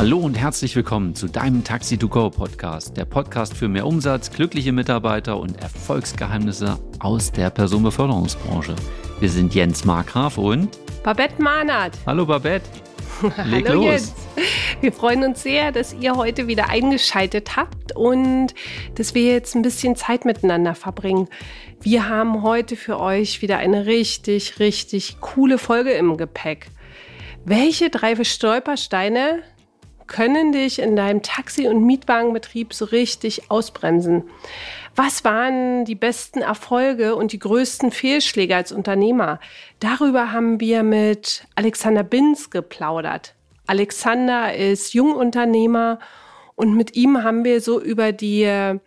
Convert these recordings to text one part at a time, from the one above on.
Hallo und herzlich willkommen zu deinem Taxi to Go Podcast, der Podcast für mehr Umsatz, glückliche Mitarbeiter und Erfolgsgeheimnisse aus der Personenbeförderungsbranche. Wir sind Jens Markgraf und Babette Mahnert. Hallo Babette. Leg Hallo los. Jens. Wir freuen uns sehr, dass ihr heute wieder eingeschaltet habt und dass wir jetzt ein bisschen Zeit miteinander verbringen. Wir haben heute für euch wieder eine richtig, richtig coole Folge im Gepäck. Welche drei Stolpersteine können dich in deinem Taxi- und Mietwagenbetrieb so richtig ausbremsen? Was waren die besten Erfolge und die größten Fehlschläge als Unternehmer? Darüber haben wir mit Alexander Binz geplaudert. Alexander ist Jungunternehmer und mit ihm haben wir so über die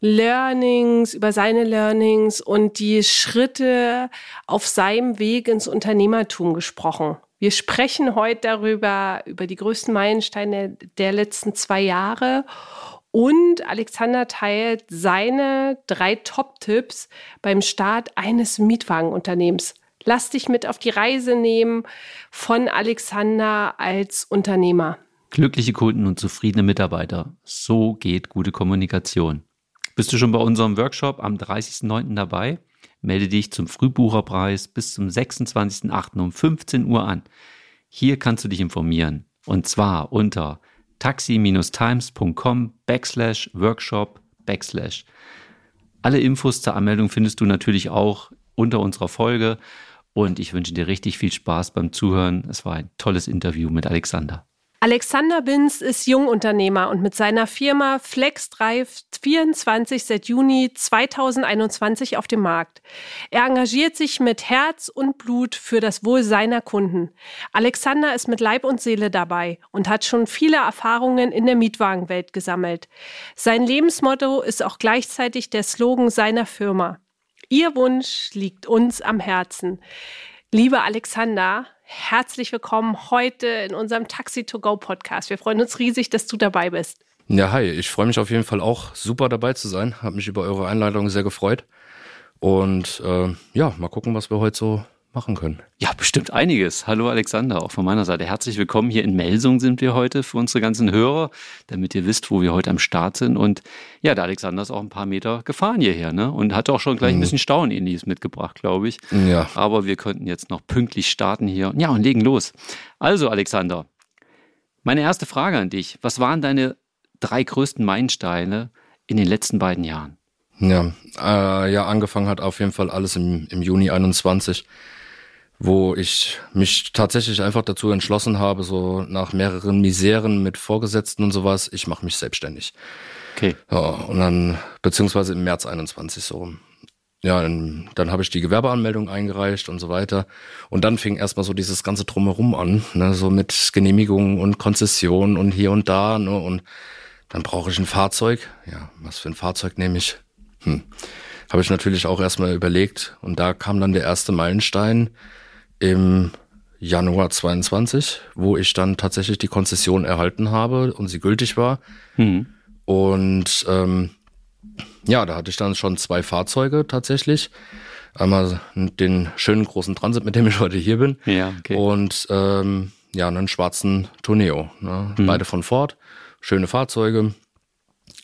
Learnings, über seine Learnings und die Schritte auf seinem Weg ins Unternehmertum gesprochen. Wir sprechen heute darüber, über die größten Meilensteine der letzten zwei Jahre. Und Alexander teilt seine drei Top-Tipps beim Start eines Mietwagenunternehmens. Lass dich mit auf die Reise nehmen von Alexander als Unternehmer. Glückliche Kunden und zufriedene Mitarbeiter. So geht gute Kommunikation. Bist du schon bei unserem Workshop am 30.09. dabei? Melde dich zum Frühbucherpreis bis zum 26.08. um 15 Uhr an. Hier kannst du dich informieren. Und zwar unter taxi-times.com backslash workshop backslash. Alle Infos zur Anmeldung findest du natürlich auch unter unserer Folge. Und ich wünsche dir richtig viel Spaß beim Zuhören. Es war ein tolles Interview mit Alexander. Alexander Binz ist Jungunternehmer und mit seiner Firma FlexDrive 24 seit Juni 2021 auf dem Markt. Er engagiert sich mit Herz und Blut für das Wohl seiner Kunden. Alexander ist mit Leib und Seele dabei und hat schon viele Erfahrungen in der Mietwagenwelt gesammelt. Sein Lebensmotto ist auch gleichzeitig der Slogan seiner Firma. Ihr Wunsch liegt uns am Herzen. Lieber Alexander, herzlich willkommen heute in unserem Taxi to Go Podcast. Wir freuen uns riesig, dass du dabei bist. Ja, hi, ich freue mich auf jeden Fall auch super dabei zu sein. Habe mich über eure Einladung sehr gefreut. Und äh, ja, mal gucken, was wir heute so machen können. Ja, bestimmt einiges. Hallo Alexander, auch von meiner Seite herzlich willkommen. Hier in Melsung sind wir heute für unsere ganzen Hörer, damit ihr wisst, wo wir heute am Start sind. Und ja, der Alexander ist auch ein paar Meter gefahren hierher, ne? Und hatte auch schon gleich ein bisschen Staunen mitgebracht, glaube ich. Ja. Aber wir könnten jetzt noch pünktlich starten hier. Ja, und legen los. Also, Alexander, meine erste Frage an dich. Was waren deine drei größten Meilensteine in den letzten beiden Jahren? Ja, äh, ja, angefangen hat auf jeden Fall alles im, im Juni 21, wo ich mich tatsächlich einfach dazu entschlossen habe, so nach mehreren Miseren mit Vorgesetzten und sowas, ich mache mich selbstständig. Okay. Ja, und dann, beziehungsweise im März 21 so rum. Ja, dann, dann habe ich die Gewerbeanmeldung eingereicht und so weiter. Und dann fing erstmal so dieses ganze Drumherum an, ne, so mit Genehmigungen und Konzessionen und hier und da, ne, und dann brauche ich ein Fahrzeug. Ja, was für ein Fahrzeug nehme ich? Hm. Habe ich natürlich auch erstmal überlegt. Und da kam dann der erste Meilenstein im Januar 22, wo ich dann tatsächlich die Konzession erhalten habe und sie gültig war. Hm. Und ähm, ja, da hatte ich dann schon zwei Fahrzeuge tatsächlich. Einmal den schönen großen Transit, mit dem ich heute hier bin. Ja, okay. Und ähm, ja, einen schwarzen Tourneo. Ne? Mhm. Beide von Ford. Schöne Fahrzeuge.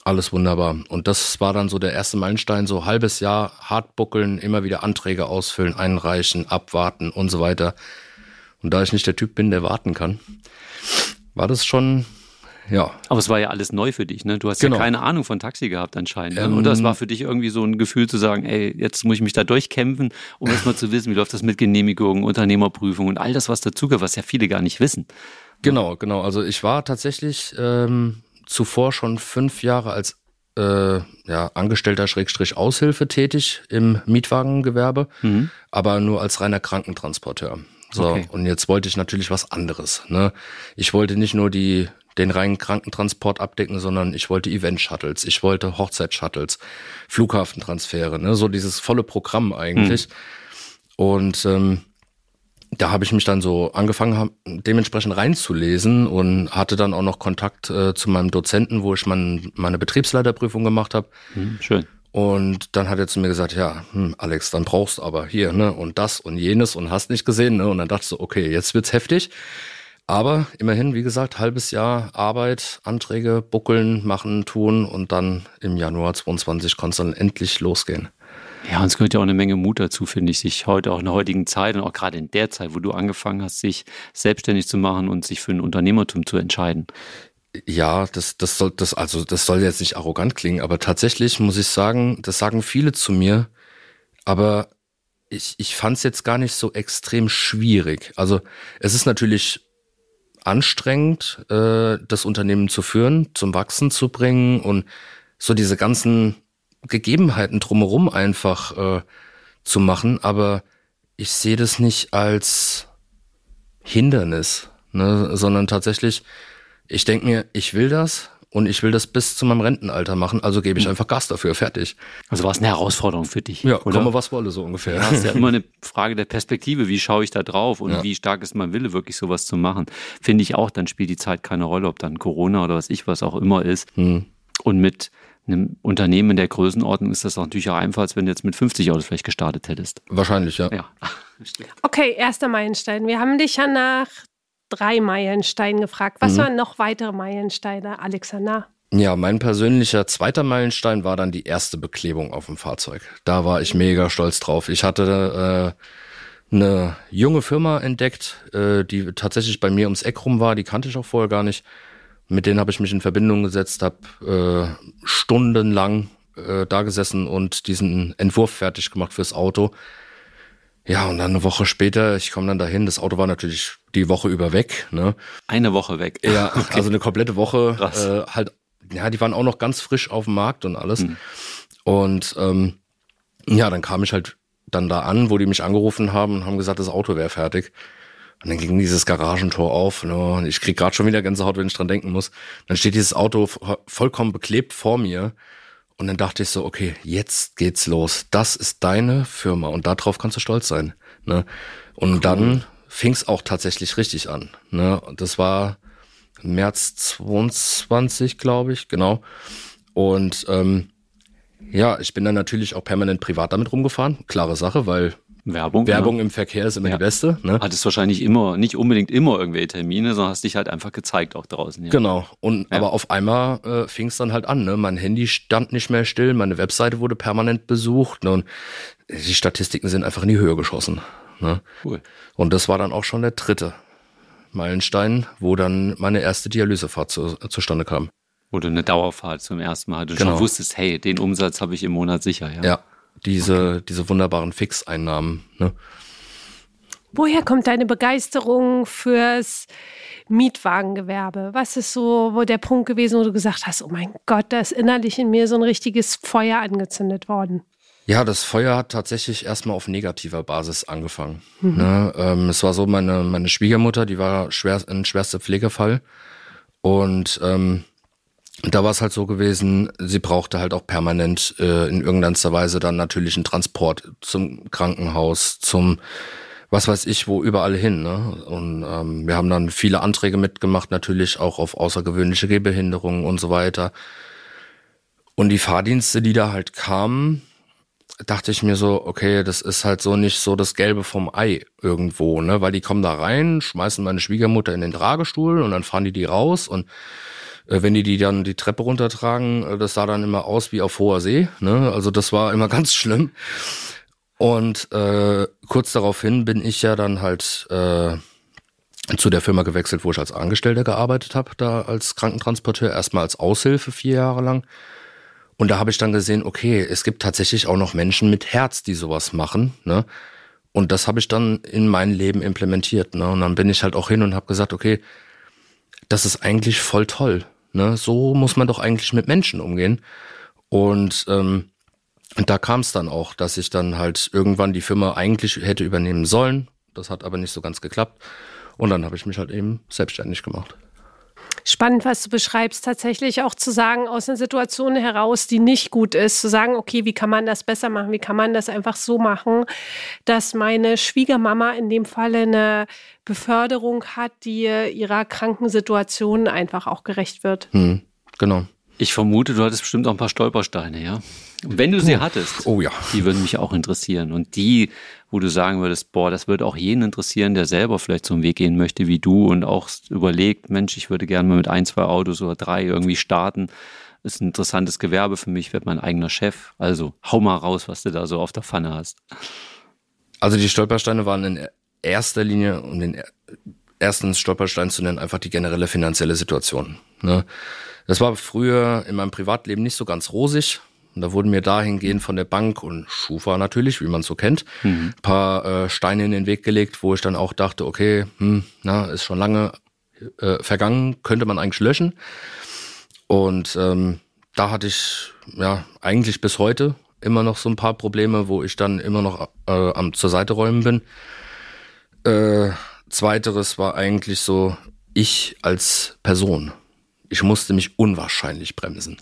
Alles wunderbar. Und das war dann so der erste Meilenstein, so halbes Jahr hart buckeln, immer wieder Anträge ausfüllen, einreichen, abwarten und so weiter. Und da ich nicht der Typ bin, der warten kann, war das schon, ja, Aber es war ja alles neu für dich, ne? Du hast Genau. ja keine Ahnung von Taxi gehabt anscheinend. Ne? Ähm, Oder es war für dich irgendwie so ein Gefühl zu sagen, ey, jetzt muss ich mich da durchkämpfen, um erstmal zu wissen, wie läuft das mit Genehmigungen, Unternehmerprüfung und all das, was dazugehört, was ja viele gar nicht wissen. Genau, genau. Also ich war tatsächlich ähm, zuvor schon fünf Jahre als äh, ja, Angestellter Schrägstrich Aushilfe tätig im Mietwagengewerbe, aber nur als reiner Krankentransporteur. So, Okay. und jetzt wollte ich natürlich was anderes. Ne? Ich wollte nicht nur die den reinen Krankentransport abdecken, sondern ich wollte Event-Shuttles, ich wollte Hochzeit-Shuttles, Flughafentransfere, ne? so dieses volle Programm eigentlich. Und ähm, da habe ich mich dann so angefangen, dementsprechend reinzulesen und hatte dann auch noch Kontakt äh, zu meinem Dozenten, wo ich mein, meine Betriebsleiterprüfung gemacht habe. Hm, schön. Und dann hat er zu mir gesagt, ja, hm, Alex, dann brauchst du aber hier, ne, und das und jenes und hast nicht gesehen, ne? Und dann dachte ich so, okay, jetzt wird's heftig. Aber immerhin, wie gesagt, halbes Jahr Arbeit, Anträge, buckeln, machen, tun und dann im Januar 22 kann es dann endlich losgehen. Ja, und es gehört ja auch eine Menge Mut dazu, finde ich, sich heute auch in der heutigen Zeit und auch gerade in der Zeit, wo du angefangen hast, sich selbstständig zu machen und sich für ein Unternehmertum zu entscheiden. Ja, das, das soll, das, also, das soll jetzt nicht arrogant klingen, aber tatsächlich muss ich sagen, das sagen viele zu mir, aber ich, ich fand es jetzt gar nicht so extrem schwierig. Also, es ist natürlich anstrengend, äh, das Unternehmen zu führen, zum Wachsen zu bringen und so diese ganzen Gegebenheiten drumherum einfach äh, zu machen, aber ich sehe das nicht als Hindernis, ne, sondern tatsächlich, ich denke mir, ich will das und ich will das bis zu meinem Rentenalter machen, also gebe ich hm. einfach Gas dafür, fertig. Also war es eine Herausforderung für dich? Ja, oder? komme was wolle, so ungefähr. Ja, ist ja immer eine Frage der Perspektive, wie schaue ich da drauf und ja. wie stark ist mein Wille, wirklich sowas zu machen. Finde ich auch, dann spielt die Zeit keine Rolle, ob dann Corona oder was ich was auch immer ist. Hm. Und mit einem Unternehmen in der Größenordnung ist das auch natürlich auch einfach, als wenn du jetzt mit 50 Autos vielleicht gestartet hättest. Wahrscheinlich, ja. ja. Okay, erster Meilenstein. Wir haben dich ja nach drei Meilensteinen gefragt. Was mhm. waren noch weitere Meilensteine, Alexander? Ja, mein persönlicher zweiter Meilenstein war dann die erste Beklebung auf dem Fahrzeug. Da war ich mega stolz drauf. Ich hatte äh, eine junge Firma entdeckt, äh, die tatsächlich bei mir ums Eck rum war. Die kannte ich auch vorher gar nicht. Mit denen habe ich mich in Verbindung gesetzt, habe äh, stundenlang äh, da gesessen und diesen Entwurf fertig gemacht fürs Auto. Ja, und dann eine Woche später, ich komme dann dahin, das Auto war natürlich die Woche über weg. Ne? Eine Woche weg. Ja, okay. also eine komplette Woche. Krass. Äh, halt, ja, die waren auch noch ganz frisch auf dem Markt und alles. Mhm. Und ähm, ja, dann kam ich halt dann da an, wo die mich angerufen haben und haben gesagt, das Auto wäre fertig. Und dann ging dieses Garagentor auf. Ne? Und ich krieg gerade schon wieder Gänsehaut, wenn ich dran denken muss. Dann steht dieses Auto vollkommen beklebt vor mir. Und dann dachte ich so, okay, jetzt geht's los. Das ist deine Firma und darauf kannst du stolz sein. Ne? Und cool. dann fing's auch tatsächlich richtig an. Ne? Das war März 22, glaube ich, genau. Und ähm, ja, ich bin dann natürlich auch permanent privat damit rumgefahren. Klare Sache, weil Werbung. Werbung ja. im Verkehr ist immer ja. die beste. Ne? Hattest wahrscheinlich immer, nicht unbedingt immer irgendwelche Termine, sondern hast dich halt einfach gezeigt auch draußen. Ja. Genau. Und aber auf einmal äh, fing es dann halt an. Ne? Mein Handy stand nicht mehr still, meine Webseite wurde permanent besucht ne? und die Statistiken sind einfach in die Höhe geschossen. Ne? Cool. Und das war dann auch schon der dritte Meilenstein, wo dann meine erste Dialysefahrt zu, zustande kam. Wo du eine Dauerfahrt zum ersten Mal du genau. schon wusstest, hey, den Umsatz habe ich im Monat sicher. Ja. ja diese, okay. diese wunderbaren Fixeinnahmen. Ne? Woher kommt deine Begeisterung fürs Mietwagengewerbe? Was ist so wo der Punkt gewesen, wo du gesagt hast, oh mein Gott, da ist innerlich in mir so ein richtiges Feuer angezündet worden? Ja, das Feuer hat tatsächlich erstmal auf negativer Basis angefangen. Mhm. Ne, ähm, es war so, meine, meine Schwiegermutter, die war schwer, ein schwerster Pflegefall. Und ähm, da war es halt so gewesen, sie brauchte halt auch permanent äh, in irgendeiner Weise dann natürlich einen Transport zum Krankenhaus, zum was weiß ich, wo überall hin. Ne? Und ähm, wir haben dann viele Anträge mitgemacht, natürlich auch auf außergewöhnliche Gehbehinderungen und so weiter. Und die Fahrdienste, die da halt kamen, dachte ich mir so, okay, das ist halt so nicht so das Gelbe vom Ei irgendwo, ne? Weil die kommen da rein, schmeißen meine Schwiegermutter in den Tragestuhl und dann fahren die die raus und wenn die die dann die Treppe runtertragen, äh, das sah dann immer aus wie auf hoher See. Ne? Also das war immer ganz schlimm. Und äh, kurz daraufhin bin ich ja dann halt äh, zu der Firma gewechselt, wo ich als Angestellter gearbeitet habe, da als Krankentransporteur, erstmal als Aushilfe vier Jahre lang. Und da habe ich dann gesehen, okay, es gibt tatsächlich auch noch Menschen mit Herz, die sowas machen. Ne? Und das habe ich dann in mein Leben implementiert. Ne? Und dann bin ich halt auch hin und habe gesagt, okay, das ist eigentlich voll toll. Ne? So muss man doch eigentlich mit Menschen umgehen. Und ähm, da kam es dann auch, dass ich dann halt irgendwann die Firma eigentlich hätte übernehmen sollen. Das hat aber nicht so ganz geklappt. Und dann habe ich mich halt eben selbstständig gemacht spannend, was du beschreibst, tatsächlich auch zu sagen, aus einer Situation heraus, die nicht gut ist, zu sagen, okay, wie kann man das besser machen? Wie kann man das einfach so machen, dass meine Schwiegermama in dem Falle eine Beförderung hat, die ihrer kranken Situation einfach auch gerecht wird? Hm, genau. Ich vermute, du hattest bestimmt auch ein paar Stolpersteine, ja? Wenn du sie hattest, Oh ja. die würden mich auch interessieren. Und die, wo du sagen würdest, boah, das würde auch jeden interessieren, der selber vielleicht so einen Weg gehen möchte wie du und auch überlegt, Mensch, ich würde gerne mal mit ein, zwei Autos oder drei irgendwie starten. Ist ein interessantes Gewerbe für mich, werde mein eigener Chef. Also hau mal raus, was du da so auf der Pfanne hast. Also die Stolpersteine waren in erster Linie, um den ersten Stolperstein zu nennen, einfach die generelle finanzielle Situation. Ne? Das war früher in meinem Privatleben nicht so ganz rosig. Und da wurden mir dahingehend von der Bank und Schufa natürlich, wie man so kennt, ein paar äh, Steine in den Weg gelegt, wo ich dann auch dachte, okay, hm, na, ist schon lange äh, vergangen, könnte man eigentlich löschen. Und ähm, da hatte ich ja eigentlich bis heute immer noch so ein paar Probleme, wo ich dann immer noch äh, am zur Seite räumen bin. Äh, zweiteres war eigentlich so, ich als Person. Ich musste mich unwahrscheinlich bremsen.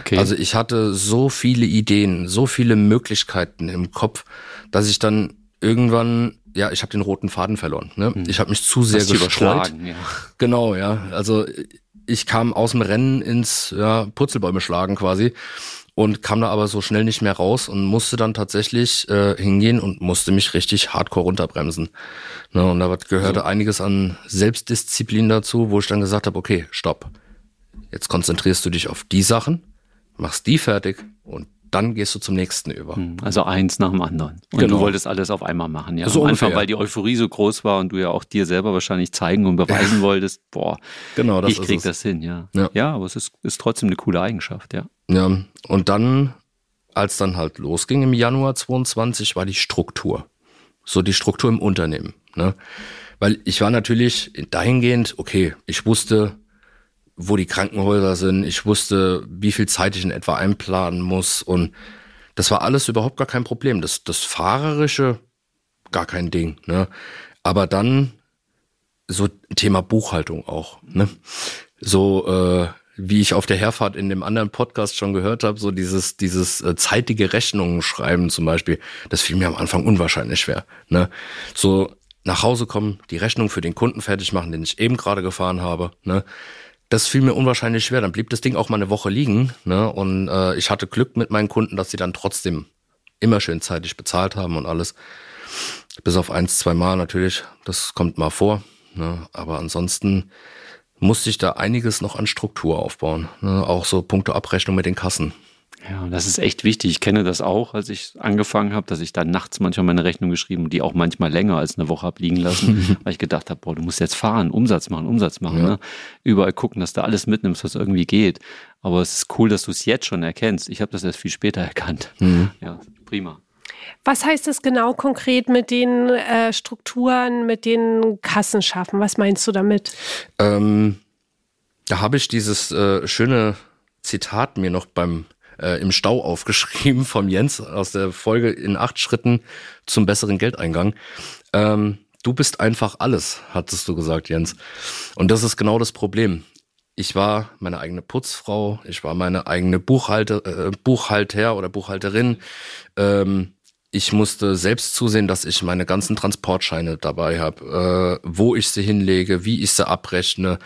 Okay. Also ich hatte so viele Ideen, so viele Möglichkeiten im Kopf, dass ich dann irgendwann, ja, ich habe den roten Faden verloren. Ne? Ich habe mich zu sehr Hast gestreut. ja. Genau, ja. Also ich kam aus dem Rennen ins ja, Purzelbäume schlagen quasi und kam da aber so schnell nicht mehr raus und musste dann tatsächlich äh, hingehen und musste mich richtig hardcore runterbremsen. Ne, und da gehörte einiges an Selbstdisziplin dazu, wo ich dann gesagt habe, okay, stopp. Jetzt konzentrierst du dich auf die Sachen, machst die fertig und dann gehst du zum nächsten über. Also eins nach dem anderen. Und Genau. du wolltest alles auf einmal machen, ja. So Am Anfang, weil die Euphorie so groß war und du ja auch dir selber wahrscheinlich zeigen und beweisen wolltest, boah, Genau, das ich krieg das hin, ja. Ja. Ja, aber es ist, ist trotzdem eine coole Eigenschaft, ja. Ja, und dann, als dann halt losging im Januar 22, war die Struktur. So die Struktur im Unternehmen. Ne? Weil ich war natürlich dahingehend, okay, ich wusste, wo die Krankenhäuser sind, ich wusste, wie viel Zeit ich in etwa einplanen muss und das war alles überhaupt gar kein Problem. Das, das Fahrerische, gar kein Ding. Ne? Aber dann so Thema Buchhaltung auch. Ne? So äh, wie ich auf der Herfahrt in dem anderen Podcast schon gehört habe, so dieses dieses äh, zeitige Rechnungen schreiben zum Beispiel, das fiel mir am Anfang unwahrscheinlich schwer. Ne? So nach Hause kommen, die Rechnung für den Kunden fertig machen, den ich eben gerade gefahren habe. Ne? Das fiel mir unwahrscheinlich schwer. Dann blieb das Ding auch mal eine Woche liegen. Ne? Und äh, ich hatte Glück mit meinen Kunden, dass sie dann trotzdem immer schön zeitig bezahlt haben und alles. Bis auf eins, zwei Mal natürlich. Das kommt mal vor. Ne? Aber ansonsten musste ich da einiges noch an Struktur aufbauen. Ne? Auch so Punkte Abrechnung mit den Kassen. Ja, und das ist echt wichtig. Ich kenne das auch, als ich angefangen habe, dass ich dann nachts manchmal meine Rechnung geschrieben und die auch manchmal länger als eine Woche hab liegen lassen, weil ich gedacht habe, boah, du musst jetzt fahren, Umsatz machen, Umsatz machen. Ja. Ne? Überall gucken, dass du alles mitnimmst, was irgendwie geht. Aber es ist cool, dass du es jetzt schon erkennst. Ich habe das erst viel später erkannt. Ja, prima. Was heißt das genau konkret mit den äh, Strukturen, mit den Kassen schaffen? Was meinst du damit? Ähm, da habe ich dieses äh, schöne Zitat mir noch beim äh, im Stau aufgeschrieben vom Jens aus der Folge in acht Schritten zum besseren Geldeingang. Ähm, du bist einfach alles, hattest du gesagt, Jens. Und das ist genau das Problem. Ich war meine eigene Putzfrau, ich war meine eigene Buchhalter, äh, Buchhalter oder Buchhalterin. Ähm, ich musste selbst zusehen, dass ich meine ganzen Transportscheine dabei habe, äh, wo ich sie hinlege, wie ich sie abrechne.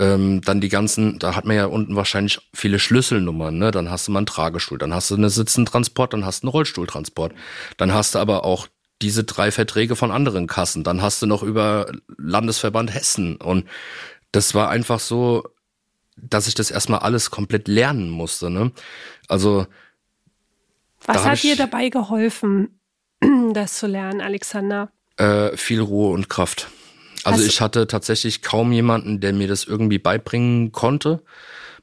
Ähm, dann die ganzen, da hat man ja unten wahrscheinlich viele Schlüsselnummern, ne? Dann hast du mal einen Tragestuhl, dann hast du eine Sitzentransport, dann hast du einen Rollstuhltransport. Dann hast du aber auch diese drei Verträge von anderen Kassen. Dann hast du noch über Landesverband Hessen. Und das war einfach so, dass ich das erstmal alles komplett lernen musste, ne? Also, Was hat dir dabei geholfen, das zu lernen, Alexander? Äh, viel Ruhe und Kraft. Also Hast- ich hatte tatsächlich kaum jemanden, der mir das irgendwie beibringen konnte.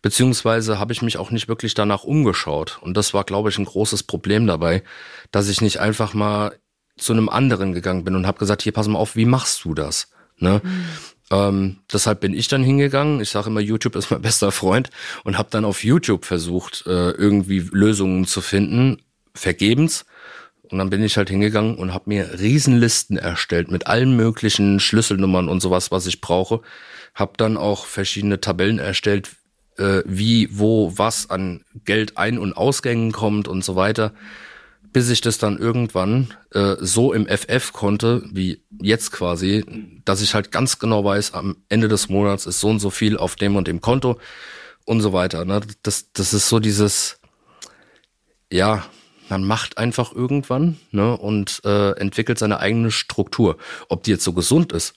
Beziehungsweise habe ich mich auch nicht wirklich danach umgeschaut. Und das war, glaube ich, ein großes Problem dabei, dass ich nicht einfach mal zu einem anderen gegangen bin und habe gesagt, hier, pass mal auf, wie machst du das? Ne? Ähm, deshalb bin ich dann hingegangen. Ich sage immer, YouTube ist mein bester Freund und habe dann auf YouTube versucht, äh, irgendwie Lösungen zu finden, vergebens. Und dann bin ich halt hingegangen und habe mir Riesenlisten erstellt mit allen möglichen Schlüsselnummern und sowas, was ich brauche. Hab dann auch verschiedene Tabellen erstellt, äh, wie, wo, was an Geld ein- und Ausgängen kommt und so weiter. Bis ich das dann irgendwann äh, so im FF konnte, wie jetzt quasi, dass ich halt ganz genau weiß, am Ende des Monats ist so und so viel auf dem und dem Konto. und so weiter. Ne? Das, das ist so dieses, ja, man macht einfach irgendwann ne, und äh, entwickelt seine eigene Struktur. Ob die jetzt so gesund ist,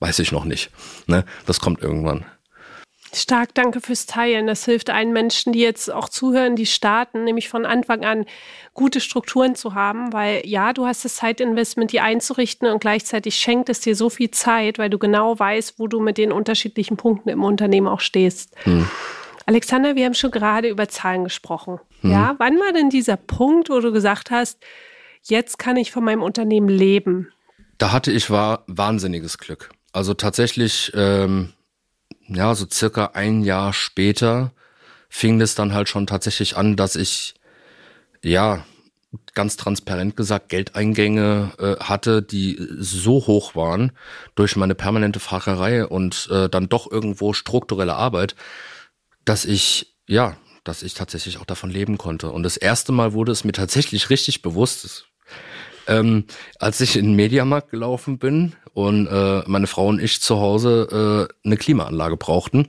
weiß ich noch nicht. Ne? Das kommt irgendwann. Stark, danke fürs Teilen. Das hilft allen Menschen, die jetzt auch zuhören, die starten, nämlich von Anfang an gute Strukturen zu haben, weil ja, du hast das Zeitinvestment, die einzurichten und gleichzeitig schenkt es dir so viel Zeit, weil du genau weißt, wo du mit den unterschiedlichen Punkten im Unternehmen auch stehst. Hm. Alexander, wir haben schon gerade über Zahlen gesprochen. Hm. Ja, wann war denn dieser Punkt, wo du gesagt hast, jetzt kann ich von meinem Unternehmen leben? Da hatte ich war wahnsinniges Glück. Also tatsächlich ähm, ja, so circa ein Jahr später fing es dann halt schon tatsächlich an, dass ich, ja, ganz transparent gesagt, Geldeingänge äh, hatte, die so hoch waren durch meine permanente Fahrerei und äh, dann doch irgendwo strukturelle Arbeit, dass ich, ja, dass ich tatsächlich auch davon leben konnte. Und das erste Mal wurde es mir tatsächlich richtig bewusst, ähm, als ich in den Mediamarkt gelaufen bin und äh, meine Frau und ich zu Hause äh, eine Klimaanlage brauchten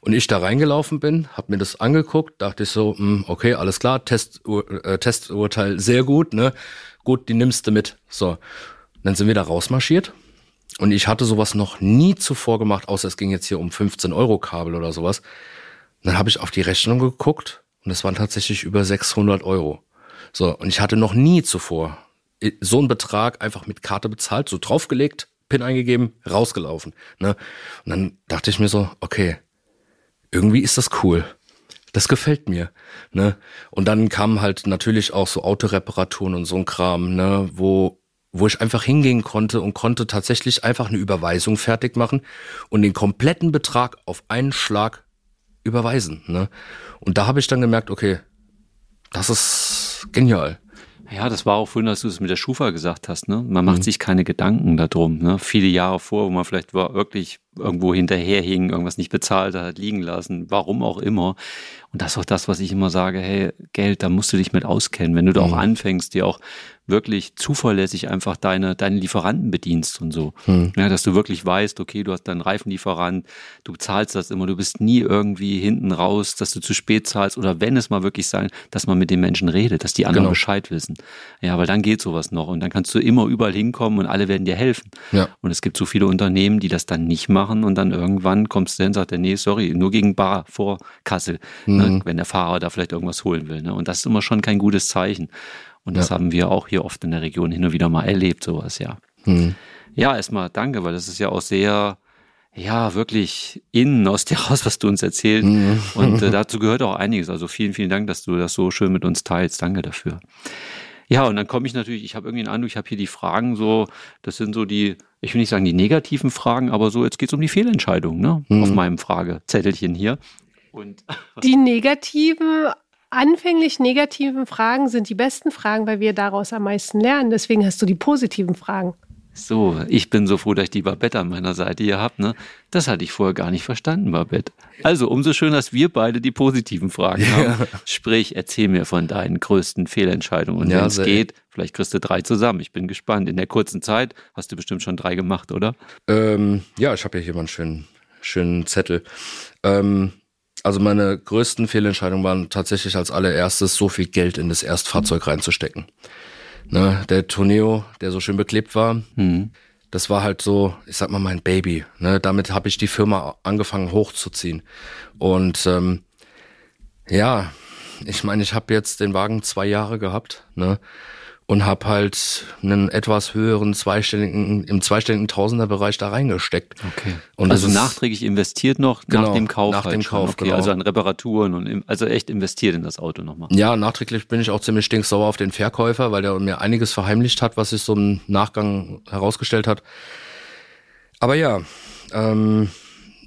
und ich da reingelaufen bin, habe mir das angeguckt, dachte ich so, mh, hm, okay, alles klar, Test, äh, Testurteil sehr gut, ne? Gut, die nimmst du mit. So, dann sind wir da rausmarschiert und ich hatte sowas noch nie zuvor gemacht, außer es ging jetzt hier um 15 Euro Kabel oder sowas. Dann habe ich auf die Rechnung geguckt und es waren tatsächlich über 600 Euro. So, und ich hatte noch nie zuvor so einen Betrag einfach mit Karte bezahlt, so draufgelegt, PIN eingegeben, rausgelaufen. Ne? Und dann dachte ich mir so, okay, irgendwie ist das cool. Das gefällt mir. Ne? Und dann kamen halt natürlich auch so Autoreparaturen und so ein Kram, ne, wo, wo ich einfach hingehen konnte und konnte tatsächlich einfach eine Überweisung fertig machen und den kompletten Betrag auf einen Schlag überweisen. Ne? Und da habe ich dann gemerkt, okay, das ist genial. Ja, das war auch vorhin, als du es mit der Schufa gesagt hast. Ne? Man macht mhm. sich keine Gedanken darum. Ne? Viele Jahre vor, wo man vielleicht wirklich irgendwo hinterherhing, irgendwas nicht bezahlt hat, liegen lassen, warum auch immer. Und das ist auch das, was ich immer sage, hey, Geld, da musst du dich mit auskennen. Wenn du da auch mhm. anfängst, dir auch wirklich zuverlässig einfach deine, deine Lieferanten bedienst und so. Mhm. Ja, dass du wirklich weißt, okay, du hast deinen Reifenlieferant, du zahlst das immer, du bist nie irgendwie hinten raus, dass du zu spät zahlst oder wenn es mal wirklich sein, dass man mit den Menschen redet, dass die anderen genau. Bescheid wissen. Ja, weil dann geht sowas noch und dann kannst du immer überall hinkommen und alle werden dir helfen. Ja. Und es gibt so viele Unternehmen, die das dann nicht machen und dann irgendwann kommst du hin und sagt, nee, sorry, nur gegen Bar vor Kassel. Mhm ne, mhm. wenn der Fahrer da vielleicht irgendwas holen will. Ne? Und das ist immer schon kein gutes Zeichen. Und das ja. haben wir auch hier oft in der Region hin und wieder mal erlebt, sowas, ja. Mhm. Ja, erstmal danke, weil das ist ja auch sehr, ja, wirklich innen aus dir raus, was du uns erzählst. Mhm. Und äh, dazu gehört auch einiges. Also vielen, vielen Dank, dass du das so schön mit uns teilst. Danke dafür. Ja, und dann komme ich natürlich, ich habe irgendwie einen Eindruck, ich habe hier die Fragen so, das sind so die, ich will nicht sagen die negativen Fragen, aber so, jetzt geht es um die Fehlentscheidung, ne? Mhm. Auf meinem Fragezettelchen hier. Und die negativen, anfänglich negativen Fragen sind die besten Fragen, weil wir daraus am meisten lernen. Deswegen hast du die positiven Fragen. So, ich bin so froh, dass ich die Babette an meiner Seite hier habe. Ne? Das hatte ich vorher gar nicht verstanden, Babette. Also umso schöner, dass wir beide die positiven Fragen haben. Ja. Sprich, erzähl mir von deinen größten Fehlentscheidungen. Und ja, wenn es geht, vielleicht kriegst du drei zusammen. Ich bin gespannt. In der kurzen Zeit hast du bestimmt schon drei gemacht, oder? Ähm, ja, ich habe ja hier mal einen schönen, schönen Zettel. Ähm, also meine größten Fehlentscheidungen waren tatsächlich als allererstes so viel Geld in das Erstfahrzeug reinzustecken. Ne, der Toneo, der so schön beklebt war, mhm. das war halt so, ich sag mal, mein Baby. Ne, damit habe ich die Firma angefangen hochzuziehen. Und ähm, ja, ich meine, ich habe jetzt den Wagen zwei Jahre gehabt. Ne? Und habe halt einen etwas höheren zweistelligen, im zweistelligen Tausenderbereich da reingesteckt. Okay. Und also nachträglich investiert noch genau, nach dem Kauf. Nach halt dem Kauf, okay, genau. Also an Reparaturen und im, also echt investiert in das Auto nochmal. Ja, nachträglich bin ich auch ziemlich stinksauer auf den Verkäufer, weil der mir einiges verheimlicht hat, was sich so im Nachgang herausgestellt hat. Aber ja, ähm,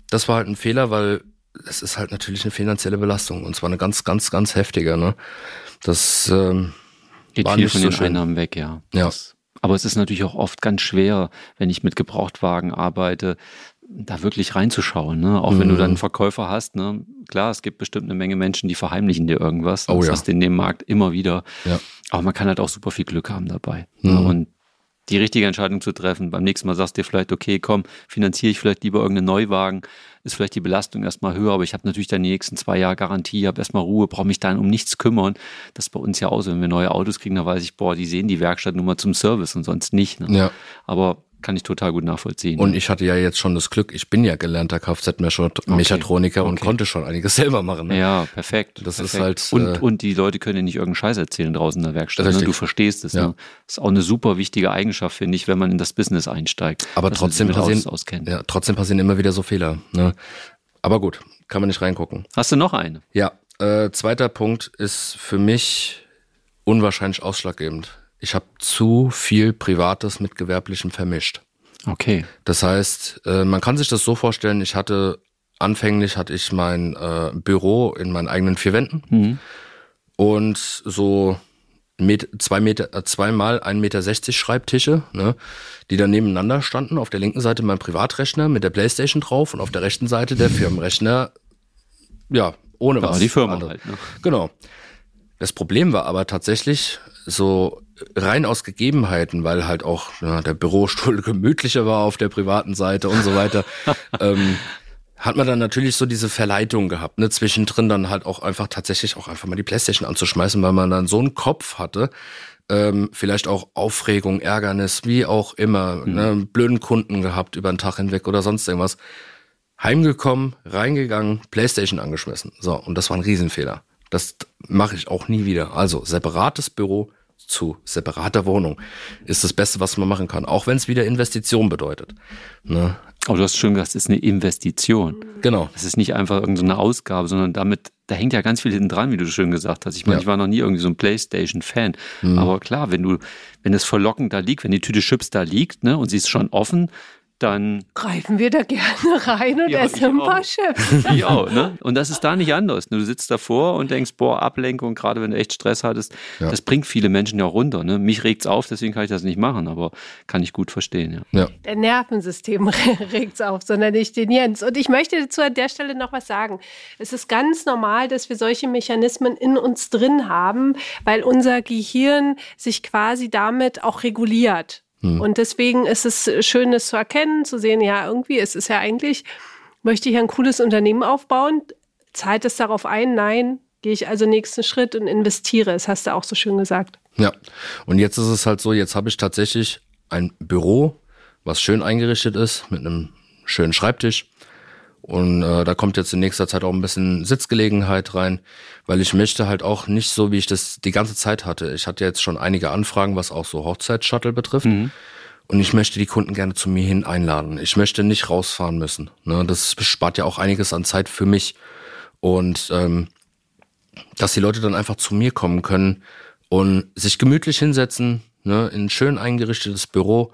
das war halt ein Fehler, weil es ist halt natürlich eine finanzielle Belastung und zwar eine ganz, ganz, ganz heftige. Ne? Das ähm, Geht viel von so den schön. Einnahmen weg, ja. Ja. Das, aber es ist natürlich auch oft ganz schwer, wenn ich mit Gebrauchtwagen arbeite, da wirklich reinzuschauen. Ne? Auch mhm. wenn du dann einen mhm. Verkäufer hast, ne? klar, es gibt bestimmt eine Menge Menschen, die verheimlichen dir irgendwas. Oh, das ja. hast du in dem Markt immer wieder. Ja. Aber man kann halt auch super viel Glück haben dabei. Ne? Mhm. Ne? Und die richtige Entscheidung zu treffen. Beim nächsten Mal sagst du dir vielleicht, okay, komm, finanziere ich vielleicht lieber irgendeinen Neuwagen, ist vielleicht die Belastung erstmal höher, aber ich habe natürlich dann die nächsten zwei Jahre Garantie, habe erstmal Ruhe, brauche mich dann um nichts kümmern. Das ist bei uns ja auch so, wenn wir neue Autos kriegen, da weiß ich, boah, die sehen die Werkstatt nur mal zum Service und sonst nicht. Ne? Ja. Aber kann ich total gut nachvollziehen. Und ich hatte ja jetzt schon das Glück, ich bin ja gelernter Kfz-Mechatroniker okay. und okay. konnte schon einiges selber machen. Ne? Ja, perfekt. Das perfekt. ist halt. Und, äh, und die Leute können ja nicht irgendeinen Scheiß erzählen draußen in der Werkstatt. Ne? Du verstehst es. Ja. Ne? Das ist auch eine super wichtige Eigenschaft, finde ich, wenn man in das Business einsteigt. Aber trotzdem passieren, ja, trotzdem passieren immer wieder so Fehler. Ne? Aber gut, kann man nicht reingucken. Hast du noch eine? Ja. Äh, zweiter Punkt ist für mich unwahrscheinlich ausschlaggebend ich habe zu viel Privates mit Gewerblichem vermischt. Okay. Das heißt, äh, man kann sich das so vorstellen, ich hatte, anfänglich hatte ich mein äh, Büro in meinen eigenen vier Wänden mhm. und so Met zwei Meter, äh, zweimal ein Meter sechzig Schreibtische, ne, die dann nebeneinander standen. Auf der linken Seite mein Privatrechner mit der Playstation drauf und auf der rechten Seite der Firmenrechner, ja, ohne was. die Firma halt, ne? Genau. Das Problem war aber tatsächlich so rein aus Gegebenheiten, weil halt auch ja, der Bürostuhl gemütlicher war auf der privaten Seite und so weiter, ähm, hat man dann natürlich so diese Verleitung gehabt, ne, zwischendrin dann halt auch einfach tatsächlich auch einfach mal die Playstation anzuschmeißen, weil man dann so einen Kopf hatte, ähm, vielleicht auch Aufregung, Ärgernis, wie auch immer, mhm. ne, blöden Kunden gehabt über den Tag hinweg oder sonst irgendwas. Heimgekommen, reingegangen, Playstation angeschmissen. So, und das war ein Riesenfehler. Das mache ich auch nie wieder. Also separates Büro, zu separater Wohnung ist das Beste, was man machen kann, auch wenn es wieder Investition bedeutet. Ne? Aber du hast schon gesagt, es ist eine Investition. Genau. Es ist nicht einfach irgendeine Ausgabe, sondern damit, da hängt ja ganz viel hinten dran, wie du schön gesagt hast. Ich meine, ja. ich war noch nie irgendwie so ein Playstation-Fan. Mhm. Aber klar, wenn du, wenn es verlockend da liegt, wenn die Tüte Chips da liegt, ne, und sie ist schon offen, dann greifen wir da gerne rein und ja, essen ein paar Chips. Ich auch, ne? Und das ist da nicht anders. Du sitzt davor und denkst, boah, Ablenkung, gerade wenn du echt Stress hattest, ja. das bringt viele Menschen ja runter. Ne? Mich regt's auf, deswegen kann ich das nicht machen, aber kann ich gut verstehen, ja. ja. Der Nervensystem regt's auf, sondern nicht den Jens. Und ich möchte dazu an der Stelle noch was sagen. Es ist ganz normal, dass wir solche Mechanismen in uns drin haben, weil unser Gehirn sich quasi damit auch reguliert. Hm. Und deswegen ist es schön, das zu erkennen, zu sehen, ja, irgendwie ist es ja eigentlich, möchte ich ein cooles Unternehmen aufbauen? Zahlt es darauf ein? Nein. Gehe ich also nächsten Schritt und investiere. Das hast du auch so schön gesagt. Ja. Und jetzt ist es halt so, jetzt habe ich tatsächlich ein Büro, was schön eingerichtet ist, mit einem schönen Schreibtisch, und äh, da kommt jetzt in nächster Zeit auch ein bisschen Sitzgelegenheit rein, weil ich möchte halt auch nicht so, wie ich das die ganze Zeit hatte. Ich hatte jetzt schon einige Anfragen, was auch so Hochzeitsshuttle betrifft. Mhm. Und ich möchte die Kunden gerne zu mir hin einladen. Ich möchte nicht rausfahren müssen. Ne? Das spart ja auch einiges an Zeit für mich. Und ähm, dass die Leute dann einfach zu mir kommen können und sich gemütlich hinsetzen, ne, in ein schön eingerichtetes Büro.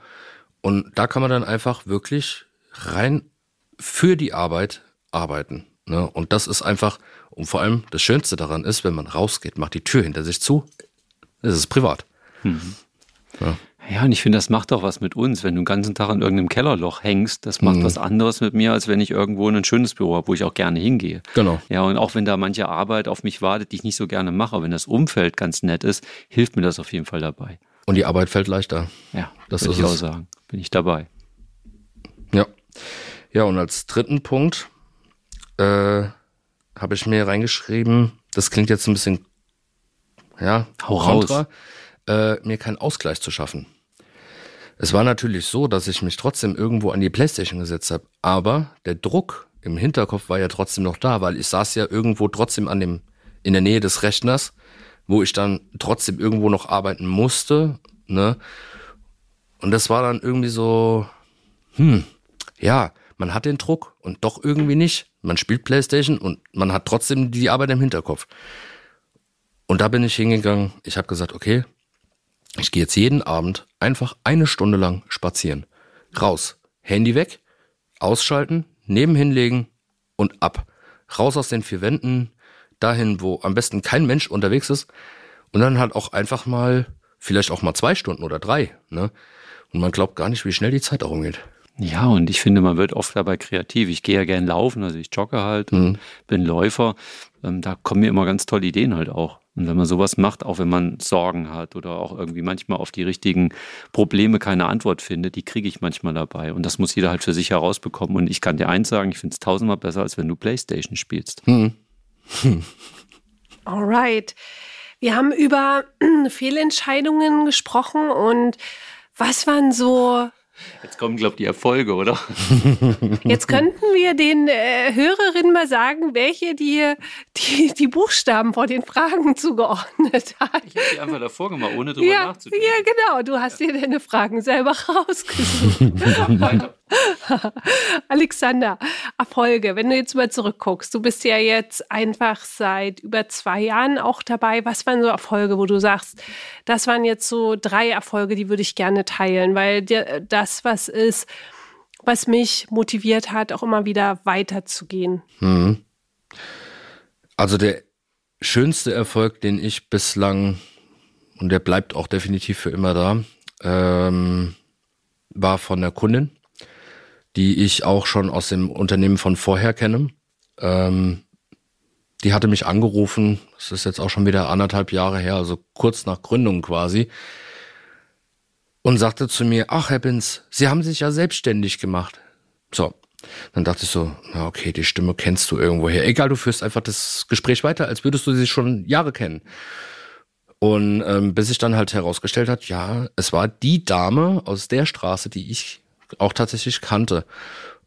Und da kann man dann einfach wirklich rein für die Arbeit arbeiten. Ne? Und das ist einfach, und vor allem das Schönste daran ist, wenn man rausgeht, macht die Tür hinter sich zu, ist es privat. Mhm. Ja. Ja, und ich finde, das macht doch was mit uns. Wenn du den ganzen Tag in irgendeinem Kellerloch hängst, das macht mhm. was anderes mit mir, als wenn ich irgendwo in ein schönes Büro habe, wo ich auch gerne hingehe. Genau. Ja, und auch wenn da manche Arbeit auf mich wartet, die ich nicht so gerne mache, wenn das Umfeld ganz nett ist, hilft mir das auf jeden Fall dabei. Und die Arbeit fällt leichter. Ja, das würde ich auch sagen. Bin ich dabei. Ja. Ja, und als dritten Punkt äh, habe ich mir reingeschrieben, das klingt jetzt ein bisschen, ja, Hau kontra, äh, mir keinen Ausgleich zu schaffen. Es war natürlich so, dass ich mich trotzdem irgendwo an die Playstation gesetzt habe, aber der Druck im Hinterkopf war ja trotzdem noch da, weil ich saß ja irgendwo trotzdem an dem, in der Nähe des Rechners, wo ich dann trotzdem irgendwo noch arbeiten musste, ne? Und das war dann irgendwie so, hm, ja, man hat den Druck und doch irgendwie nicht. Man spielt Playstation und man hat trotzdem die Arbeit im Hinterkopf. Und da bin ich hingegangen. Ich habe gesagt, okay, ich gehe jetzt jeden Abend einfach eine Stunde lang spazieren. Raus, Handy weg, ausschalten, nebenhin legen und ab. Raus aus den vier Wänden, dahin, wo am besten kein Mensch unterwegs ist. Und dann halt auch einfach mal, vielleicht auch mal zwei Stunden oder drei. Ne? Und man glaubt gar nicht, wie schnell die Zeit darum geht. Ja, und ich finde, man wird oft dabei kreativ. Ich gehe ja gern laufen, also ich jogge halt mhm. und bin Läufer. Ähm, da kommen mir immer ganz tolle Ideen halt auch. Und wenn man sowas macht, auch wenn man Sorgen hat oder auch irgendwie manchmal auf die richtigen Probleme keine Antwort findet, die kriege ich manchmal dabei. Und das muss jeder halt für sich herausbekommen. Und ich kann dir eins sagen, ich finde es tausendmal besser, als wenn du Playstation spielst. Hm. Hm. Alright. Wir haben über Fehlentscheidungen gesprochen und was waren so Jetzt kommen, glaube ich, die Erfolge, oder? Jetzt könnten wir den äh, Hörerinnen mal sagen, welche die, die, die Buchstaben vor den Fragen zugeordnet hat. Ich habe die einfach davor gemacht, ohne drüber ja, nachzudenken. Ja, genau. Du hast dir deine Fragen selber rausgesucht. Alexander, Erfolge. Wenn du jetzt mal zurückguckst, du bist ja jetzt einfach seit über zwei Jahren auch dabei. Was waren so Erfolge, wo du sagst, das waren jetzt so drei Erfolge, die würde ich gerne teilen, weil das was ist, was mich motiviert hat, auch immer wieder weiterzugehen. Mhm. Also der schönste Erfolg, den ich bislang, und der bleibt auch definitiv für immer da, ähm, war von der Kundin, die ich auch schon aus dem Unternehmen von vorher kenne. Ähm, die hatte mich angerufen, das ist jetzt auch schon wieder anderthalb Jahre her, also kurz nach Gründung quasi, und sagte zu mir, ach Herr Binz, Sie haben sich ja selbstständig gemacht. So, dann dachte ich so, na okay, die Stimme kennst du irgendwoher. Egal, du führst einfach das Gespräch weiter, als würdest du sie schon Jahre kennen. Und ähm, bis sich dann halt herausgestellt hat, ja, es war die Dame aus der Straße, die ich auch tatsächlich kannte.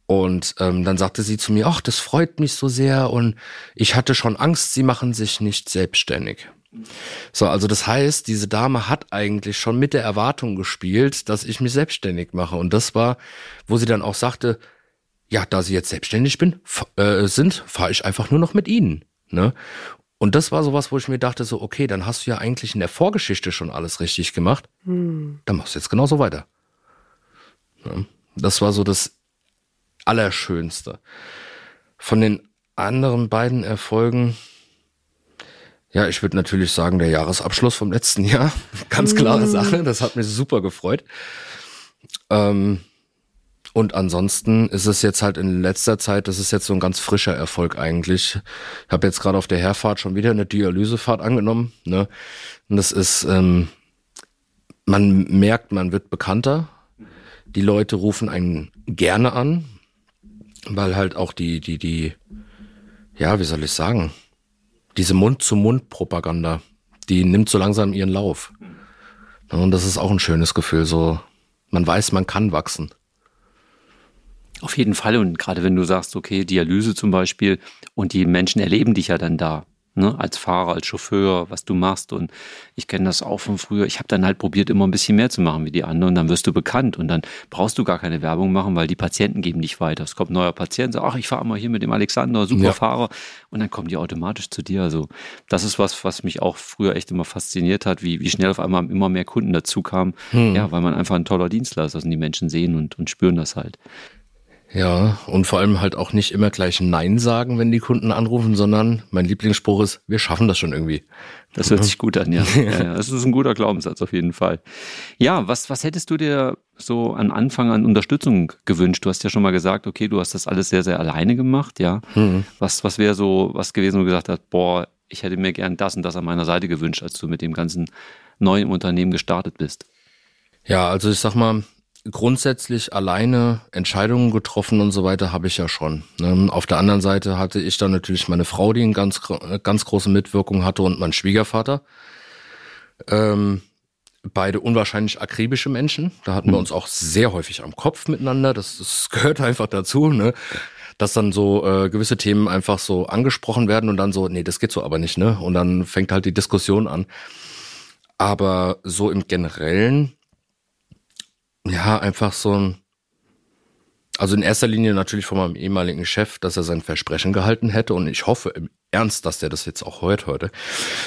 Und ähm, dann sagte sie zu mir, ach, das freut mich so sehr und ich hatte schon Angst, sie machen sich nicht selbstständig. So, also das heißt, diese Dame hat eigentlich schon mit der Erwartung gespielt, dass ich mich selbstständig mache. Und das war, wo sie dann auch sagte, ja, da sie jetzt selbstständig bin, äh, sind, fahre ich einfach nur noch mit ihnen. Ne? Und das war sowas, wo ich mir dachte, so, okay, dann hast du ja eigentlich in der Vorgeschichte schon alles richtig gemacht. Hm. Dann machst du jetzt genauso weiter. Ja, das war so das Allerschönste. Von den anderen beiden Erfolgen, ja, ich würde natürlich sagen, der Jahresabschluss vom letzten Jahr. Ganz klare mm. Sache. Das hat mich super gefreut. Ähm, und ansonsten ist es jetzt halt in letzter Zeit, das ist jetzt so ein ganz frischer Erfolg eigentlich. Ich habe jetzt gerade auf der Herfahrt schon wieder eine Dialysefahrt angenommen. Ne? Und das ist, ähm, man merkt, man wird bekannter. Die Leute rufen einen gerne an, weil halt auch die, die, die, ja, wie soll ich sagen, diese Mund-zu-Mund-Propaganda, die nimmt so langsam ihren Lauf. Und das ist auch ein schönes Gefühl, so man weiß, man kann wachsen. Auf jeden Fall. Und gerade wenn du sagst, okay, Dialyse zum Beispiel, und die Menschen erleben dich ja dann da ne, als Fahrer, als Chauffeur, was du machst. Und ich kenne das auch von früher. Ich habe dann halt probiert, immer ein bisschen mehr zu machen wie die anderen. Und dann wirst du bekannt und dann brauchst du gar keine Werbung machen, weil die Patienten geben dich weiter. Es kommt ein neuer Patient, sagt, ach, ich fahre mal hier mit dem Alexander, super ja. Fahrer. Und dann kommen die automatisch zu dir. Also das ist was, was mich auch früher echt immer fasziniert hat, wie, wie schnell auf einmal immer mehr Kunden dazu kamen. Hm. Ja, weil man einfach ein toller Dienstleister ist und die Menschen sehen und, und spüren das halt. Ja, und vor allem halt auch nicht immer gleich Nein sagen, wenn die Kunden anrufen, sondern mein Lieblingsspruch ist, wir schaffen das schon irgendwie. Das hört sich gut an, ja. ja. Das ist ein guter Glaubenssatz auf jeden Fall. Ja, was, was hättest du dir so an Anfang an Unterstützung gewünscht? Du hast ja schon mal gesagt, okay, du hast das alles sehr, sehr alleine gemacht, ja. Mhm. Was, was wäre so was gewesen, wo du gesagt hast, boah, ich hätte mir gern das und das an meiner Seite gewünscht, als du mit dem ganzen neuen Unternehmen gestartet bist? Ja, also ich sag mal, grundsätzlich alleine Entscheidungen getroffen und so weiter habe ich ja schon. Ne? Auf der anderen Seite hatte ich dann natürlich meine Frau, die eine ganz, ganz große Mitwirkung hatte und mein Schwiegervater. Ähm, beide unwahrscheinlich akribische Menschen. Da hatten wir mhm. uns auch sehr häufig am Kopf miteinander. Das, das gehört einfach dazu, ne? Dass dann so äh, gewisse Themen einfach so angesprochen werden und dann so, nee, das geht so aber nicht, ne? Und dann fängt halt die Diskussion an. Aber so im Generellen ja, einfach so ein, also in erster Linie natürlich von meinem ehemaligen Chef, dass er sein Versprechen gehalten hätte und ich hoffe im Ernst, dass der das jetzt auch hört heute.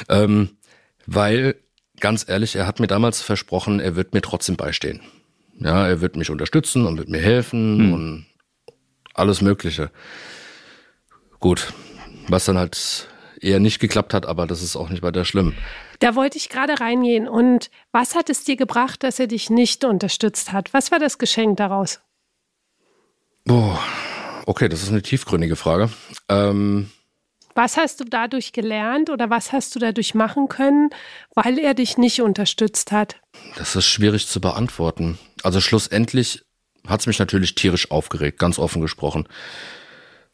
Ähm, weil, ganz ehrlich, er hat mir damals versprochen, er wird mir trotzdem beistehen. Ja, er wird mich unterstützen und wird mir helfen hm. und alles Mögliche. Gut, was dann halt eher nicht geklappt hat, aber das ist auch nicht weiter schlimm. Da wollte ich gerade reingehen. Und was hat es dir gebracht, dass er dich nicht unterstützt hat? Was war das Geschenk daraus? Oh, okay, das ist eine tiefgründige Frage. Ähm, Was hast du dadurch gelernt oder was hast du dadurch machen können, weil er dich nicht unterstützt hat? Das ist schwierig zu beantworten. Also schlussendlich hat es mich natürlich tierisch aufgeregt, ganz offen gesprochen.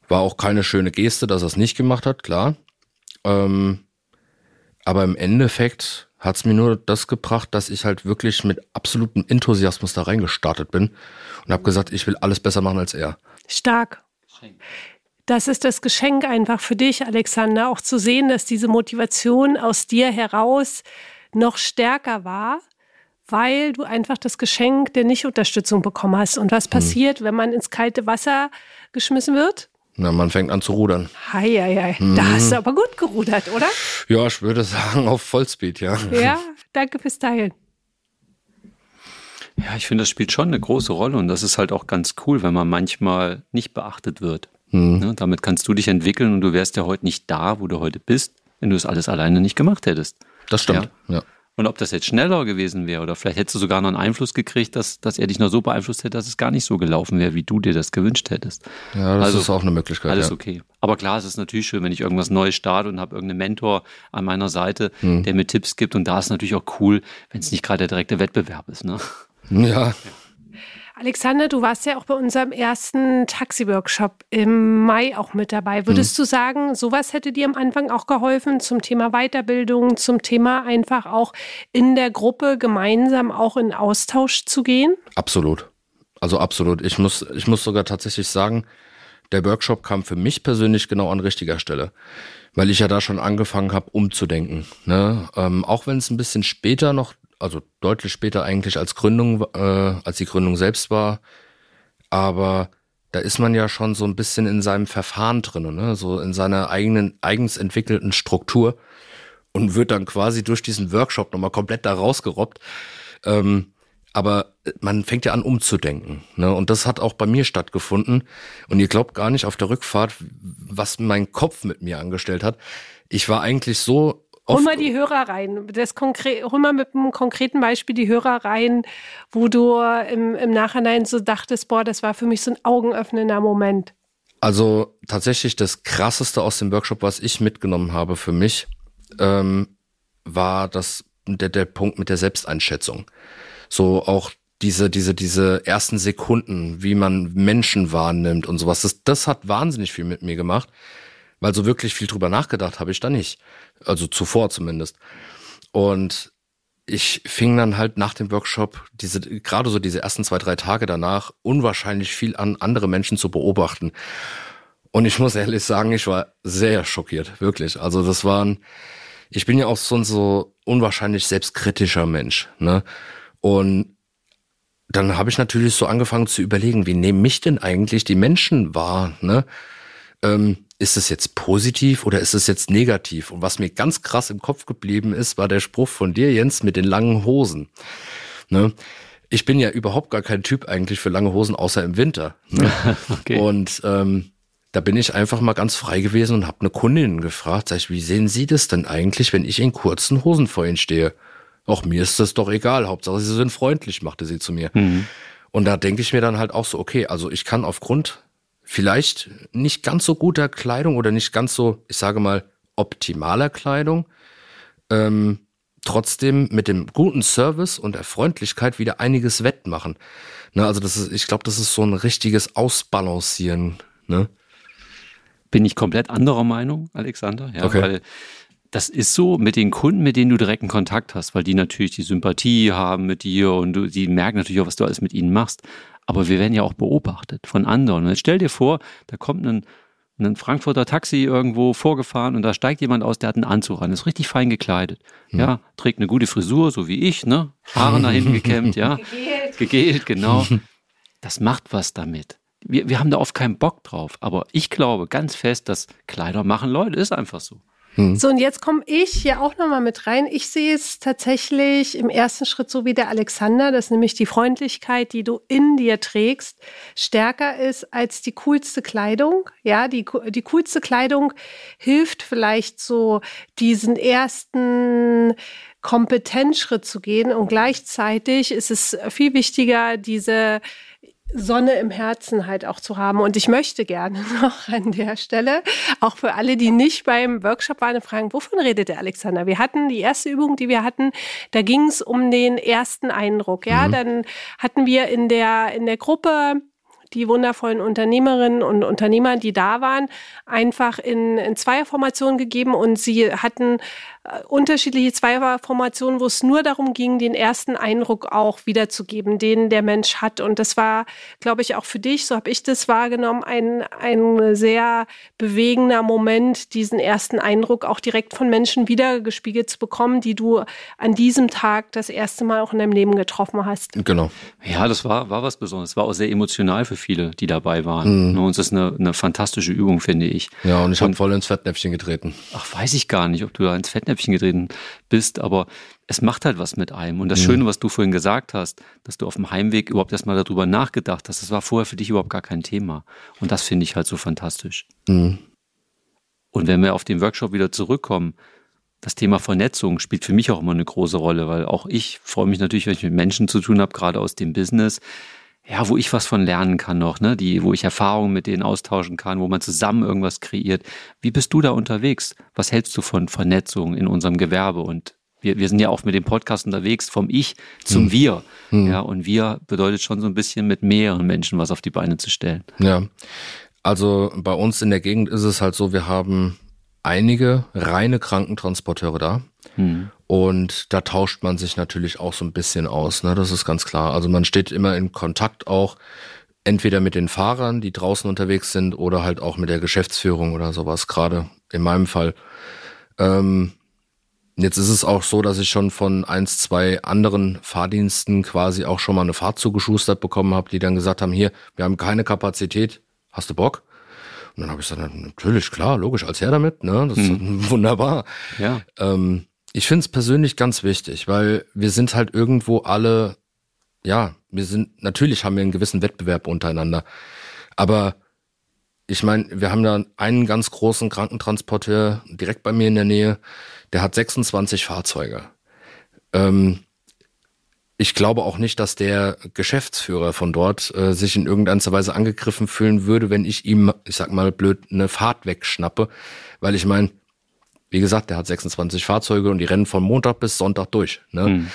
War auch keine schöne Geste, dass er es nicht gemacht hat, klar. Ähm, aber im Endeffekt hat es mir nur das gebracht, dass ich halt wirklich mit absolutem Enthusiasmus da reingestartet bin und habe gesagt, ich will alles besser machen als er. Stark. Das ist das Geschenk einfach für dich, Alexander, auch zu sehen, dass diese Motivation aus dir heraus noch stärker war, weil du einfach das Geschenk der Nichtunterstützung bekommen hast. Und was hm. passiert, wenn man ins kalte Wasser geschmissen wird? Na, man fängt an zu rudern. Hei, hei, hei. Mhm. Da hast du aber gut gerudert, oder? Ja, ich würde sagen auf Vollspeed, ja. Ja, danke fürs Teilen. Ja, ich finde, das spielt schon eine große Rolle und das ist halt auch ganz cool, wenn man manchmal nicht beachtet wird. Mhm. Ne, damit kannst du dich entwickeln und du wärst ja heute nicht da, wo du heute bist, wenn du es alles alleine nicht gemacht hättest. Das stimmt, ja. ja. Und ob das jetzt schneller gewesen wäre oder vielleicht hättest du sogar noch einen Einfluss gekriegt, dass, dass er dich noch so beeinflusst hätte, dass es gar nicht so gelaufen wäre, wie du dir das gewünscht hättest. Ja, das also, ist auch eine Möglichkeit. Alles ja. okay. Aber klar, es ist natürlich schön, wenn ich irgendwas Neues starte und habe irgendeinen Mentor an meiner Seite, hm. der mir Tipps gibt. Und da ist natürlich auch cool, wenn es nicht gerade der direkte Wettbewerb ist. Ne? Ja. ja. Alexander, du warst ja auch bei unserem ersten Taxi-Workshop im Mai auch mit dabei. Würdest mhm. du sagen, sowas hätte dir am Anfang auch geholfen zum Thema Weiterbildung, zum Thema einfach auch in der Gruppe gemeinsam auch in Austausch zu gehen? Absolut. Also absolut. Ich muss, ich muss sogar tatsächlich sagen, der Workshop kam für mich persönlich genau an richtiger Stelle, weil ich ja da schon angefangen habe, umzudenken. Ne? Ähm, auch wenn es ein bisschen später noch also deutlich später eigentlich als Gründung, äh, als die Gründung selbst war. Aber da ist man ja schon so ein bisschen in seinem Verfahren drin, ne? so in seiner eigenen, eigens entwickelten Struktur und wird dann quasi durch diesen Workshop nochmal komplett da rausgerobbt. Ähm, aber man fängt ja an umzudenken. Ne? Und das hat auch bei mir stattgefunden. Und ihr glaubt gar nicht auf der Rückfahrt, was mein Kopf mit mir angestellt hat. Ich war eigentlich so Hol mal die Hörer rein. Das konkret, hol mal mit einem konkreten Beispiel die Hörer rein, wo du im, im Nachhinein so dachtest, boah, das war für mich so ein augenöffnender Moment. Also tatsächlich das krasseste aus dem Workshop, was ich mitgenommen habe für mich, ähm, war das der, der Punkt mit der Selbsteinschätzung. So auch diese, diese, diese ersten Sekunden, wie man Menschen wahrnimmt und sowas. Das, das hat wahnsinnig viel mit mir gemacht weil so wirklich viel drüber nachgedacht habe ich da nicht. Also zuvor zumindest. Und ich fing dann halt nach dem Workshop diese, gerade so diese ersten zwei, drei Tage danach, unwahrscheinlich viel an andere Menschen zu beobachten. Und ich muss ehrlich sagen, ich war sehr schockiert, wirklich. Also das waren, ich bin ja auch so ein so unwahrscheinlich selbstkritischer Mensch, ne? Und dann habe ich natürlich so angefangen zu überlegen, wie nehmen mich denn eigentlich die Menschen wahr, ne? Ähm, ist es jetzt positiv oder ist es jetzt negativ? Und was mir ganz krass im Kopf geblieben ist, war der Spruch von dir, Jens, mit den langen Hosen. Ne? Ich bin ja überhaupt gar kein Typ eigentlich für lange Hosen, außer im Winter. Ne? okay. Und ähm, da bin ich einfach mal ganz frei gewesen und habe eine Kundin gefragt, sag ich, wie sehen Sie das denn eigentlich, wenn ich in kurzen Hosen vor Ihnen stehe? Auch mir ist das doch egal, Hauptsache Sie sind freundlich, machte sie zu mir. Mhm. Und da denke ich mir dann halt auch so, okay, also ich kann aufgrund vielleicht nicht ganz so guter Kleidung oder nicht ganz so, ich sage mal, optimaler Kleidung, ähm, trotzdem mit dem guten Service und der Freundlichkeit wieder einiges wettmachen. Ne, also das ist, ich glaube, das ist so ein richtiges Ausbalancieren. Ne? Bin ich komplett anderer Meinung, Alexander. Ja, okay. weil das ist so mit den Kunden, mit denen du direkten Kontakt hast, weil die natürlich die Sympathie haben mit dir und du, die merken natürlich auch, was du alles mit ihnen machst. Aber wir werden ja auch beobachtet von anderen. Und jetzt stell dir vor, da kommt ein, ein Frankfurter Taxi irgendwo vorgefahren und da steigt jemand aus, der hat einen Anzug an, ist richtig fein gekleidet. Hm. Ja, trägt eine gute Frisur, so wie ich, ne? Haare nach hinten gekämmt, ja. Gegelt. Gegelt, genau. Das macht was damit. Wir, wir haben da oft keinen Bock drauf. Aber ich glaube ganz fest, dass Kleider machen Leute, ist einfach so. Hm. So, und jetzt komme ich hier auch nochmal mit rein. Ich sehe es tatsächlich im ersten Schritt so wie der Alexander, dass nämlich die Freundlichkeit, die du in dir trägst, stärker ist als die coolste Kleidung. Ja, die, die coolste Kleidung hilft vielleicht so diesen ersten Kompetenzschritt zu gehen und gleichzeitig ist es viel wichtiger, diese Sonne im Herzen halt auch zu haben. Und ich möchte gerne noch an der Stelle, auch für alle, die nicht beim Workshop waren, fragen, wovon redet der Alexander? Wir hatten die erste Übung, die wir hatten, da ging es um den ersten Eindruck. Ja, mhm. dann hatten wir in der, in der Gruppe die wundervollen Unternehmerinnen und Unternehmer, die da waren, einfach in, in Zweierformationen gegeben und sie hatten unterschiedliche Zweierformationen, wo es nur darum ging, den ersten Eindruck auch wiederzugeben, den der Mensch hat. Und das war, glaube ich, auch für dich, so habe ich das wahrgenommen, ein, ein sehr bewegender Moment, diesen ersten Eindruck auch direkt von Menschen wiedergespiegelt zu bekommen, die du an diesem Tag das erste Mal auch in deinem Leben getroffen hast. Genau. Ja, das war, war was Besonderes. Es war auch sehr emotional für viele, die dabei waren. Mhm. Und es ist eine, eine fantastische Übung, finde ich. Ja, und ich habe voll ins Fettnäpfchen getreten. Ach, weiß ich gar nicht, ob du da ins Fettnäpfchen Fettnäpfchen getreten bist, aber es macht halt was mit einem. Und das mhm. Schöne, was du vorhin gesagt hast, dass du auf dem Heimweg überhaupt erstmal darüber nachgedacht hast, das war vorher für dich überhaupt gar kein Thema. Und das finde ich halt so fantastisch. Mhm. Und wenn wir auf den Workshop wieder zurückkommen, das Thema Vernetzung spielt für mich auch immer eine große Rolle, weil auch ich freue mich natürlich, wenn ich mit Menschen zu tun habe, gerade aus dem Business, ja, wo ich was von lernen kann noch, ne, die, wo ich Erfahrungen mit denen austauschen kann, wo man zusammen irgendwas kreiert. Wie bist du da unterwegs? Was hältst du von Vernetzung in unserem Gewerbe? Und wir, wir sind ja auch mit dem Podcast unterwegs vom Ich zum hm. Wir. Hm. Ja, und wir bedeutet schon so ein bisschen mit mehreren Menschen was auf die Beine zu stellen. Ja. Also bei uns in der Gegend ist es halt so, wir haben einige reine Krankentransporteure da. Hm. Und da tauscht man sich natürlich auch so ein bisschen aus, ne? Das ist ganz klar. Also man steht immer in Kontakt auch entweder mit den Fahrern, die draußen unterwegs sind, oder halt auch mit der Geschäftsführung oder sowas. Gerade in meinem Fall. Ähm, jetzt ist es auch so, dass ich schon von eins, zwei anderen Fahrdiensten quasi auch schon mal eine Fahrt zugeschustert bekommen habe, die dann gesagt haben, hier, wir haben keine Kapazität, hast du Bock? Und dann habe ich gesagt, natürlich, klar, logisch, als her damit, ne? Das ist wunderbar. Ja. Ähm, ich finde es persönlich ganz wichtig, weil wir sind halt irgendwo alle, ja, wir sind, natürlich haben wir einen gewissen Wettbewerb untereinander. Aber ich meine, wir haben da einen ganz großen Krankentransporteur direkt bei mir in der Nähe, der hat 26 Fahrzeuge. Ähm, ich glaube auch nicht, dass der Geschäftsführer von dort äh, sich in irgendeiner Weise angegriffen fühlen würde, wenn ich ihm, ich sag mal blöd, eine Fahrt wegschnappe. Weil ich meine, wie gesagt, der hat 26 Fahrzeuge und die rennen von Montag bis Sonntag durch. Ne? Mhm.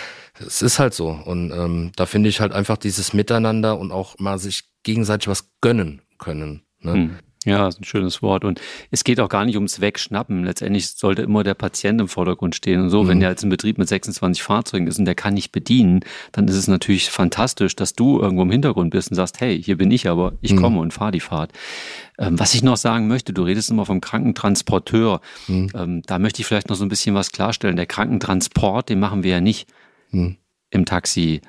Es ist halt so. Und ähm, da finde ich halt einfach dieses Miteinander und auch mal sich gegenseitig was gönnen können. Ne? Mhm. Ja, ist ein schönes Wort. Und es geht auch gar nicht ums Wegschnappen. Letztendlich sollte immer der Patient im Vordergrund stehen. Und so, mhm. wenn der jetzt ein Betrieb mit 26 Fahrzeugen ist und der kann nicht bedienen, dann ist es natürlich fantastisch, dass du irgendwo im Hintergrund bist und sagst, hey, hier bin ich aber, ich mhm. komme und fahre die Fahrt. Ähm, was ich noch sagen möchte, du redest immer vom Krankentransporteur. Mhm. Ähm, da möchte ich vielleicht noch so ein bisschen was klarstellen. Der Krankentransport, den machen wir ja nicht mhm. im Taxi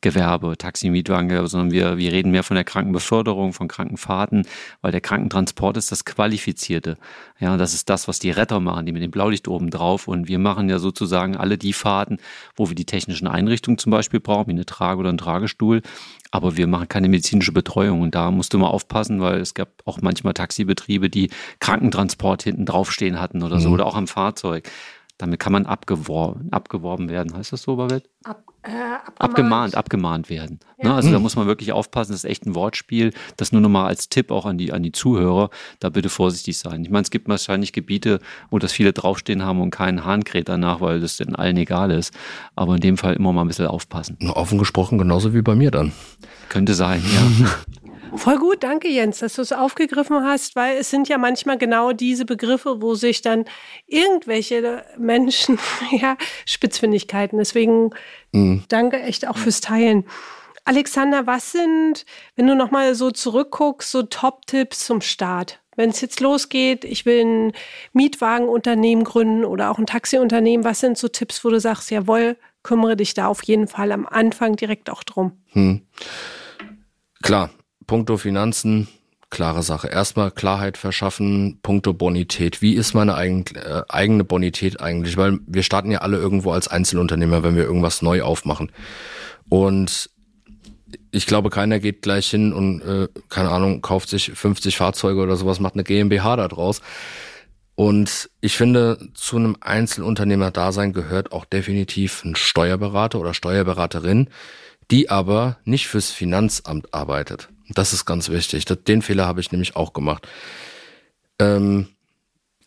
Gewerbe, Taxi-Mietwagen, sondern wir, wir reden mehr von der Krankenbeförderung, von Krankenfahrten, weil der Krankentransport ist das Qualifizierte. Ja, das ist das, was die Retter machen, die mit dem Blaulicht oben drauf. Und wir machen ja sozusagen alle die Fahrten, wo wir die technischen Einrichtungen zum Beispiel brauchen, wie eine Trage oder ein Tragestuhl. Aber wir machen keine medizinische Betreuung. Und da musst du mal aufpassen, weil es gab auch manchmal Taxibetriebe, die Krankentransport hinten draufstehen hatten oder so, mhm. oder auch am Fahrzeug. Damit kann man abgeworben, abgeworben werden. Heißt das so, Babette? Ab, äh, abgemahnt. abgemahnt. abgemahnt werden. Ja. Ne? Also da muss man wirklich aufpassen, das ist echt ein Wortspiel. Das nur nochmal als Tipp auch an die, an die Zuhörer, da bitte vorsichtig sein. Ich meine, es gibt wahrscheinlich Gebiete, wo das viele draufstehen haben und keinen Hahn kräht danach, weil das den allen egal ist. Aber in dem Fall immer mal ein bisschen aufpassen. Offen gesprochen, genauso wie bei mir dann. Könnte sein, ja. Voll gut, danke Jens, dass du es aufgegriffen hast, weil es sind ja manchmal genau diese Begriffe, wo sich dann irgendwelche Menschen, ja, Spitzfindigkeiten. Deswegen mhm. danke echt auch fürs Teilen. Alexander, was sind, wenn du nochmal so zurückguckst, so Top-Tipps zum Start? Wenn es jetzt losgeht, ich will ein Mietwagenunternehmen gründen oder auch ein Taxiunternehmen, was sind so Tipps, wo du sagst, jawohl, kümmere dich da auf jeden Fall am Anfang direkt auch drum? Hm. Klar, Punkto Finanzen, klare Sache. Erstmal Klarheit verschaffen, Punkto Bonität. Wie ist meine eigen, äh, eigene Bonität eigentlich? Weil wir starten ja alle irgendwo als Einzelunternehmer, wenn wir irgendwas neu aufmachen. Und ich glaube, keiner geht gleich hin und, äh, keine Ahnung, kauft sich 50 Fahrzeuge oder sowas, macht eine GmbH da draus. Und ich finde, zu einem Einzelunternehmer-Dasein gehört auch definitiv ein Steuerberater oder Steuerberaterin, die aber nicht fürs Finanzamt arbeitet. Das ist ganz wichtig. Den Fehler habe ich nämlich auch gemacht. Ähm,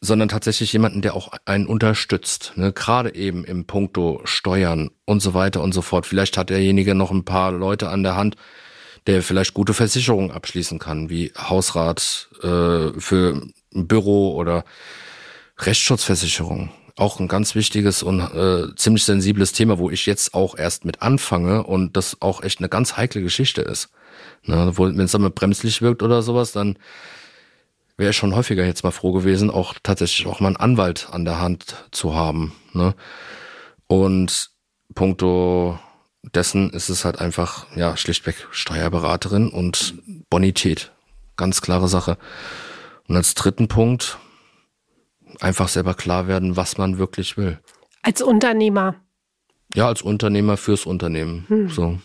sondern tatsächlich jemanden, der auch einen unterstützt. Ne? Gerade eben im Punkto Steuern und so weiter und so fort. Vielleicht hat derjenige noch ein paar Leute an der Hand, der vielleicht gute Versicherungen abschließen kann, wie Hausrat äh, für ein Büro oder Rechtsschutzversicherung. Auch ein ganz wichtiges und äh, ziemlich sensibles Thema, wo ich jetzt auch erst mit anfange und das auch echt eine ganz heikle Geschichte ist. Ne? Wenn es dann mal bremslich wirkt oder sowas, dann wäre ich schon häufiger jetzt mal froh gewesen, auch tatsächlich auch mal einen Anwalt an der Hand zu haben. Ne? Und puncto dessen ist es halt einfach, ja, schlichtweg Steuerberaterin und Bonität. Ganz klare Sache. Und als dritten Punkt, einfach selber klar werden, was man wirklich will. Als Unternehmer. Ja, als Unternehmer fürs Unternehmen. Hm. So.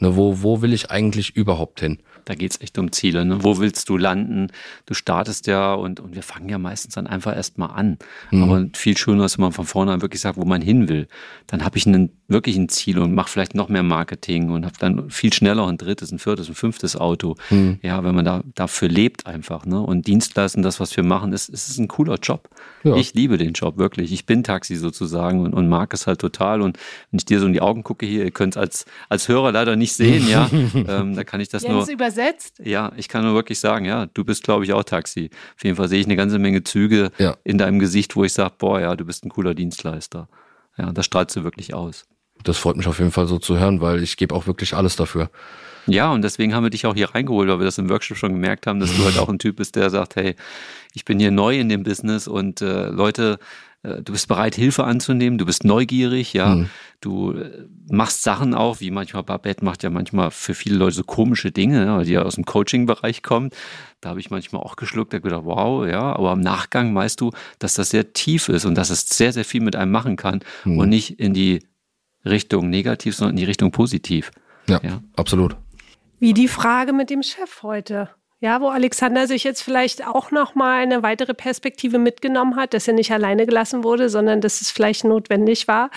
Ne, wo, wo will ich eigentlich überhaupt hin? Da geht es echt um Ziele. Ne? Wo willst du landen? Du startest ja und, und wir fangen ja meistens dann einfach erstmal an. Mhm. Aber viel schöner ist, wenn man von vorne an wirklich sagt, wo man hin will. Dann habe ich einen, wirklich ein Ziel und mache vielleicht noch mehr Marketing und habe dann viel schneller ein drittes, ein viertes, ein fünftes Auto. Mhm. Ja, wenn man da dafür lebt einfach. Ne? Und Dienstleisten, das, was wir machen, ist, ist ein cooler Job. Ja. Ich liebe den Job wirklich. Ich bin Taxi sozusagen und, und mag es halt total. Und wenn ich dir so in die Augen gucke hier, ihr könnt es als, als Hörer leider nicht sehen, ja, ähm, da kann ich das Jens nur. Übersetzt? Ja, ich kann nur wirklich sagen, ja, du bist, glaube ich, auch Taxi. Auf jeden Fall sehe ich eine ganze Menge Züge ja. in deinem Gesicht, wo ich sage, boah, ja, du bist ein cooler Dienstleister. Ja, das strahlst du wirklich aus. Das freut mich auf jeden Fall so zu hören, weil ich gebe auch wirklich alles dafür. Ja, und deswegen haben wir dich auch hier reingeholt, weil wir das im Workshop schon gemerkt haben, dass du halt auch ein Typ bist, der sagt, hey, ich bin hier neu in dem Business und äh, Leute, äh, du bist bereit, Hilfe anzunehmen, du bist neugierig, ja, mhm. du äh, machst Sachen auch, wie manchmal Babette macht ja manchmal für viele Leute so komische Dinge, ja, die ja aus dem Coaching-Bereich kommt. Da habe ich manchmal auch geschluckt, da gedacht, wow, ja, aber im Nachgang weißt du, dass das sehr tief ist und dass es sehr, sehr viel mit einem machen kann mhm. und nicht in die Richtung negativ, sondern in die Richtung positiv. Ja, ja. absolut. Wie die Frage mit dem Chef heute. Ja, wo Alexander sich jetzt vielleicht auch noch mal eine weitere Perspektive mitgenommen hat, dass er nicht alleine gelassen wurde, sondern dass es vielleicht notwendig war,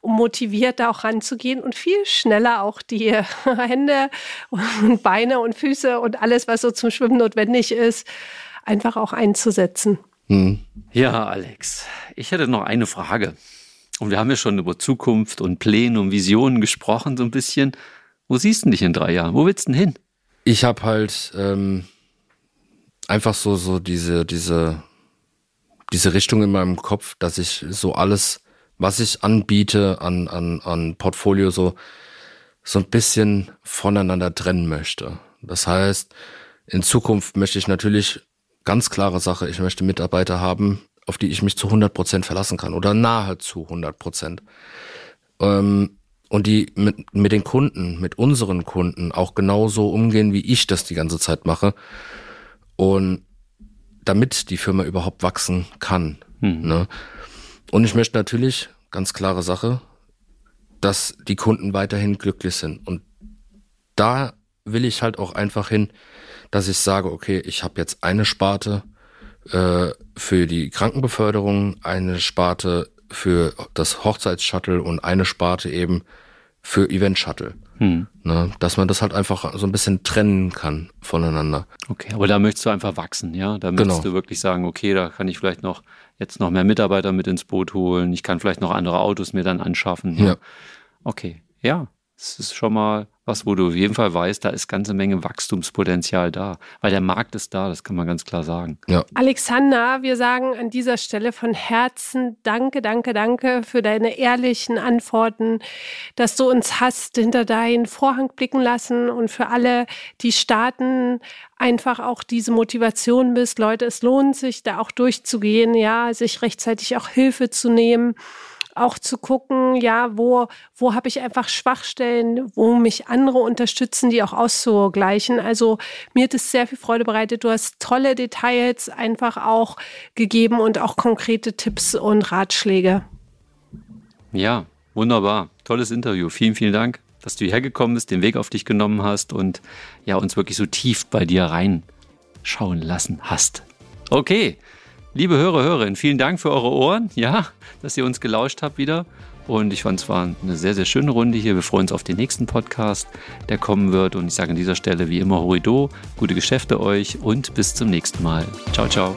um motiviert da auch ranzugehen und viel schneller auch die Hände und Beine und Füße und alles, was so zum Schwimmen notwendig ist, einfach auch einzusetzen. Hm. Ja, Alex, ich hätte noch eine Frage. Und wir haben ja schon über Zukunft und Pläne und Visionen gesprochen, so ein bisschen. Wo siehst du dich in drei Jahren? Wo willst du denn hin? Ich habe halt ähm, einfach so so diese diese diese Richtung in meinem Kopf, dass ich so alles, was ich anbiete an an an Portfolio so so ein bisschen voneinander trennen möchte. Das heißt, in Zukunft möchte ich natürlich ganz klare Sache, ich möchte Mitarbeiter haben, auf die ich mich zu 100 Prozent verlassen kann oder nahezu 100 Prozent. Ähm, und die mit, mit den Kunden, mit unseren Kunden auch genauso umgehen, wie ich das die ganze Zeit mache. Und damit die Firma überhaupt wachsen kann. Mhm. Ne? Und ich möchte natürlich, ganz klare Sache, dass die Kunden weiterhin glücklich sind. Und da will ich halt auch einfach hin, dass ich sage, okay, ich habe jetzt eine Sparte, äh, für die Krankenbeförderung, eine Sparte für das Hochzeitsshuttle und eine Sparte eben für Event-Shuttle. Hm. Ne, dass man das halt einfach so ein bisschen trennen kann voneinander. Okay, aber da möchtest du einfach wachsen, ja? Da möchtest genau. du wirklich sagen, okay, da kann ich vielleicht noch jetzt noch mehr Mitarbeiter mit ins Boot holen, ich kann vielleicht noch andere Autos mir dann anschaffen. Ja. ja. Okay, ja, das ist schon mal was, wo du auf jeden Fall weißt, da ist ganze Menge Wachstumspotenzial da, weil der Markt ist da, das kann man ganz klar sagen. Ja. Alexander, wir sagen an dieser Stelle von Herzen danke, danke, danke für deine ehrlichen Antworten, dass du uns hast hinter deinen Vorhang blicken lassen und für alle, die starten, einfach auch diese Motivation bist, Leute, es lohnt sich, da auch durchzugehen, ja, sich rechtzeitig auch Hilfe zu nehmen auch zu gucken, ja, wo, wo habe ich einfach Schwachstellen, wo mich andere unterstützen, die auch auszugleichen. Also mir hat es sehr viel Freude bereitet. Du hast tolle Details einfach auch gegeben und auch konkrete Tipps und Ratschläge. Ja, wunderbar. Tolles Interview. Vielen, vielen Dank, dass du hierher gekommen bist, den Weg auf dich genommen hast und ja, uns wirklich so tief bei dir reinschauen lassen hast. Okay. Liebe Hörer, Hörerinnen, vielen Dank für eure Ohren, ja, dass ihr uns gelauscht habt wieder. Und ich fand es war eine sehr, sehr schöne Runde hier. Wir freuen uns auf den nächsten Podcast, der kommen wird. Und ich sage an dieser Stelle wie immer Horido, gute Geschäfte euch und bis zum nächsten Mal. Ciao, ciao.